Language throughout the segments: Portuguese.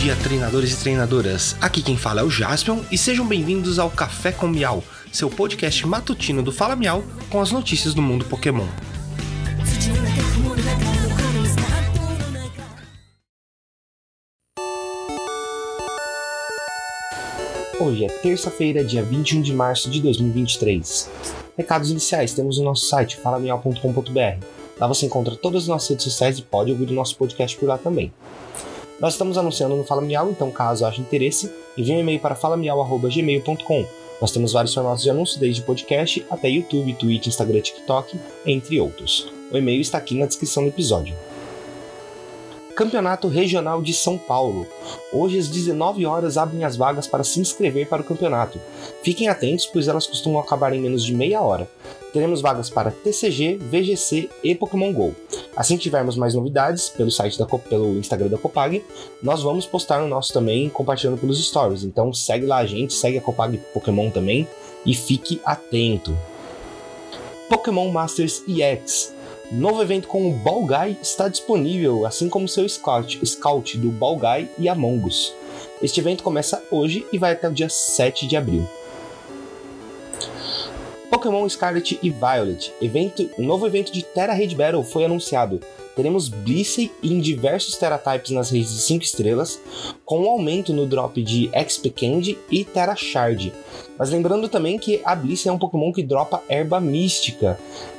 dia, treinadores e treinadoras. Aqui quem fala é o Jaspion e sejam bem-vindos ao Café com Miau, seu podcast matutino do Fala Miau com as notícias do mundo Pokémon. Hoje é terça-feira, dia 21 de março de 2023. Recados iniciais: temos o nosso site falamiau.com.br. Lá você encontra todas as nossas redes sociais e pode ouvir o nosso podcast por lá também. Nós estamos anunciando no Fala Miau, então caso haja interesse, envie um e-mail para falamiau.gmail.com. Nós temos vários formatos de anúncio, desde podcast até YouTube, Twitch, Instagram, TikTok, entre outros. O e-mail está aqui na descrição do episódio. Campeonato Regional de São Paulo. Hoje às 19 horas abrem as vagas para se inscrever para o campeonato. Fiquem atentos, pois elas costumam acabar em menos de meia hora. Teremos vagas para TCG, VGC e Pokémon GO. Assim que tivermos mais novidades pelo site da pelo Instagram da Copag, nós vamos postar no nosso também, compartilhando pelos stories. Então segue lá a gente, segue a Copag Pokémon também e fique atento. Pokémon Masters EX. Novo evento com o Ball Guy está disponível, assim como seu Scout, Scout do Ball Guy e Among Us. Este evento começa hoje e vai até o dia 7 de abril. Pokémon Scarlet e Violet, evento, um novo evento de Terra Raid Battle foi anunciado. Teremos Blissey em diversos Terra Types nas redes de 5 estrelas, com um aumento no drop de XP Candy e Terra Shard. Mas lembrando também que a Blissey é um Pokémon que dropa erva mística.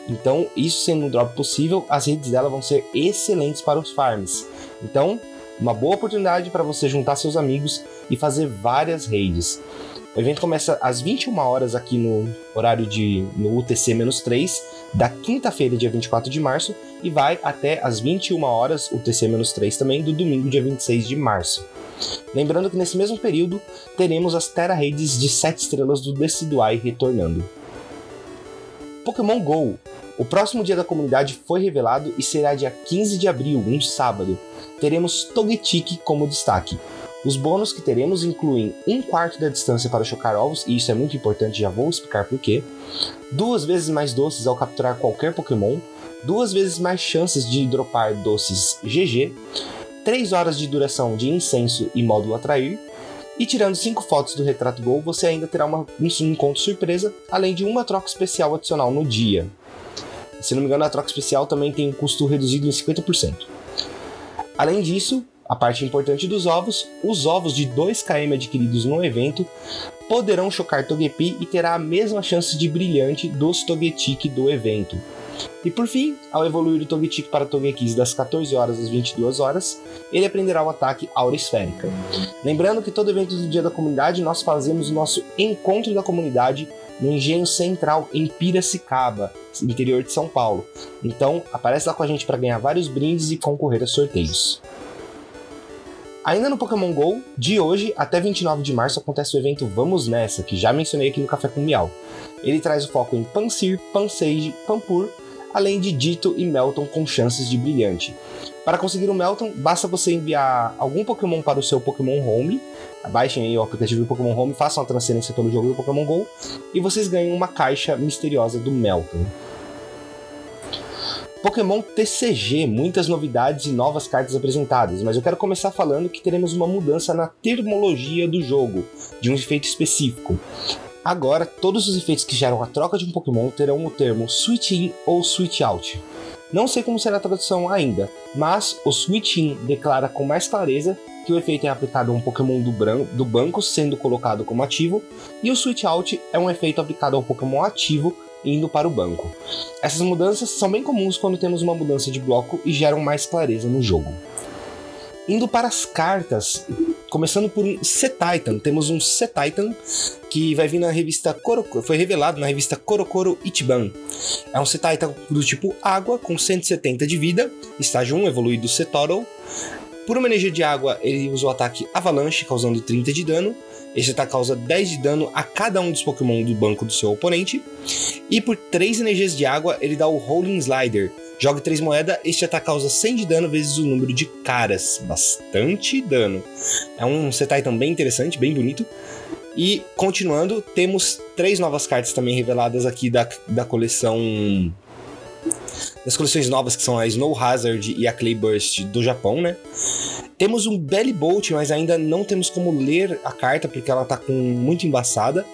Então, isso sendo um drop possível, as redes dela vão ser excelentes para os farms. Então, uma boa oportunidade para você juntar seus amigos e fazer várias raids. O evento começa às 21 horas aqui no horário de no UTC-3 da quinta-feira, dia 24 de março, e vai até às 21 horas UTC-3 também do domingo, dia 26 de março. Lembrando que nesse mesmo período teremos as Terra Raids de 7 estrelas do Decidueye retornando. Pokémon GO. O próximo dia da comunidade foi revelado e será dia 15 de abril, um sábado. Teremos Togetic como destaque. Os bônus que teremos incluem um quarto da distância para chocar ovos, e isso é muito importante, já vou explicar porquê. Duas vezes mais doces ao capturar qualquer Pokémon. Duas vezes mais chances de dropar doces GG. 3 horas de duração de incenso e módulo atrair. E tirando 5 fotos do retrato Gol, você ainda terá uma, um encontro surpresa, além de uma troca especial adicional no dia. Se não me engano, a troca especial também tem um custo reduzido em 50%. Além disso, a parte importante dos ovos, os ovos de 2km adquiridos no evento poderão chocar Togepi e terá a mesma chance de brilhante dos Togetic do evento. E por fim, ao evoluir o Togetic para Togekiss das 14 horas às 22 horas, ele aprenderá o ataque Aura Esférica. Lembrando que todo evento do Dia da Comunidade nós fazemos o nosso encontro da comunidade no Engenho Central em Piracicaba, interior de São Paulo. Então, aparece lá com a gente para ganhar vários brindes e concorrer a sorteios. Ainda no Pokémon GO, de hoje até 29 de março acontece o evento Vamos Nessa, que já mencionei aqui no Café com Miau. Ele traz o foco em Pansir, Pansage, Pampur, além de Dito e Melton com chances de brilhante. Para conseguir o Melton, basta você enviar algum Pokémon para o seu Pokémon Home, baixem aí o aplicativo do Pokémon Home, façam a transferência pelo jogo do Pokémon GO e vocês ganham uma caixa misteriosa do Melton. Pokémon TCG, muitas novidades e novas cartas apresentadas, mas eu quero começar falando que teremos uma mudança na termologia do jogo, de um efeito específico. Agora, todos os efeitos que geram a troca de um Pokémon terão o termo Switch In ou Switch Out. Não sei como será a tradução ainda, mas o Switch In declara com mais clareza que o efeito é aplicado a um Pokémon do, do banco sendo colocado como ativo, e o Switch Out é um efeito aplicado a um Pokémon ativo indo para o banco. Essas mudanças são bem comuns quando temos uma mudança de bloco e geram mais clareza no jogo. Indo para as cartas, começando por um C-Titan, temos um C-Titan que vai vir na revista Korokoro, foi revelado na revista Korokoro Ichiban. É um C-Titan do tipo água, com 170 de vida, estágio 1 evoluído C-Toro. Por uma energia de água, ele usa o ataque Avalanche, causando 30 de dano. Esse ataque causa 10 de dano a cada um dos Pokémon do banco do seu oponente. E por 3 energias de água, ele dá o Rolling Slider. Joga 3 moedas, este ataque causa 100 de dano vezes o número de caras. Bastante dano. É um C-Titan bem interessante, bem bonito. E continuando, temos três novas cartas também reveladas aqui da, da coleção. Das coleções novas que são a Snow Hazard e a Clayburst do Japão, né? Temos um Belly Bolt, mas ainda não temos como ler a carta porque ela tá com muito embaçada.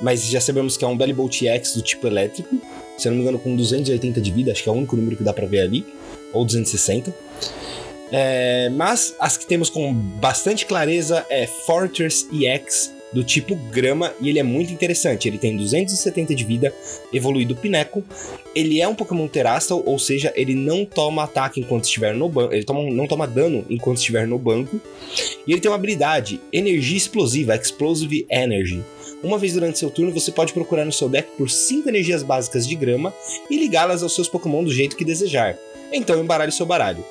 Mas já sabemos que é um Belly Bolt X do tipo elétrico. Se eu não me engano, com 280 de vida, acho que é o único número que dá pra ver ali. Ou 260. É, mas as que temos com bastante clareza é Fortress EX do tipo grama e ele é muito interessante. Ele tem 270 de vida, evoluído Pineco. Ele é um Pokémon Terastal, ou seja, ele não toma ataque enquanto estiver no banco. Ele toma, não toma dano enquanto estiver no banco. E ele tem uma habilidade, Energia Explosiva, Explosive Energy. Uma vez durante seu turno, você pode procurar no seu deck por 5 energias básicas de grama e ligá-las aos seus Pokémon do jeito que desejar. Então embaralhe seu baralho.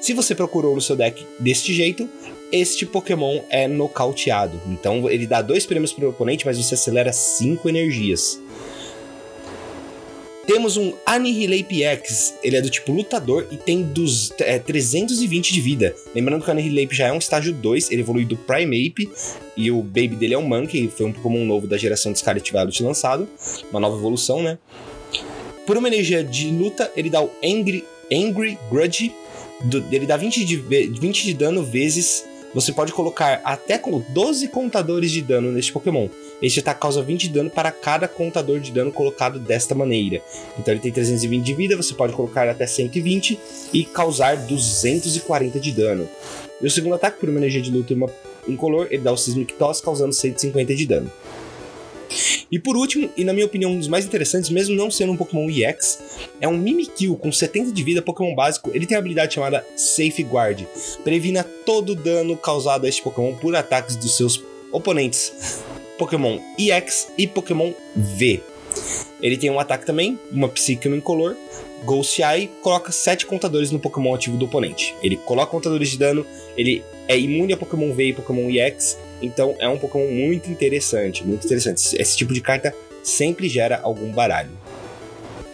Se você procurou no seu deck deste jeito, este Pokémon é nocauteado. Então ele dá dois prêmios para o oponente, mas você acelera cinco energias. Temos um Annihilate X, ele é do tipo lutador e tem dos, é, 320 de vida. Lembrando que o Annihilate já é um estágio 2, ele evolui do Primeape e o Baby dele é um Monkey, foi um Pokémon novo da geração de Scarlet Violet lançado, uma nova evolução, né? Por uma energia de luta, ele dá o Angry, Angry Grudge, do, ele dá 20 de, 20 de dano vezes você pode colocar até com 12 contadores de dano neste Pokémon. Este ataque causa 20 de dano para cada contador de dano colocado desta maneira. Então ele tem 320 de vida, você pode colocar até 120 e causar 240 de dano. E o segundo ataque, por uma energia de luta e uma incolor, ele dá o Sismic Toss, causando 150 de dano. E por último, e na minha opinião um dos mais interessantes, mesmo não sendo um Pokémon EX, é um Mimikyu com 70 de vida, Pokémon básico. Ele tem a habilidade chamada Safeguard. Previna todo o dano causado a este Pokémon por ataques dos seus oponentes. Pokémon EX e Pokémon V. Ele tem um ataque também, uma Psychic incolor, Eye coloca 7 contadores no Pokémon ativo do oponente. Ele coloca contadores de dano, ele é imune a Pokémon V e Pokémon EX, então é um Pokémon muito interessante, muito interessante. Esse tipo de carta sempre gera algum baralho.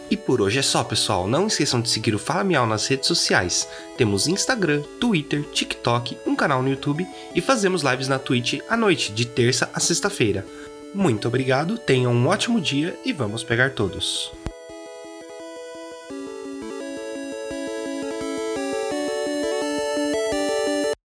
E por hoje é só, pessoal. Não esqueçam de seguir o Fala Miau nas redes sociais. Temos Instagram, Twitter, TikTok, um canal no YouTube e fazemos lives na Twitch à noite, de terça a sexta-feira. Muito obrigado, tenham um ótimo dia e vamos pegar todos.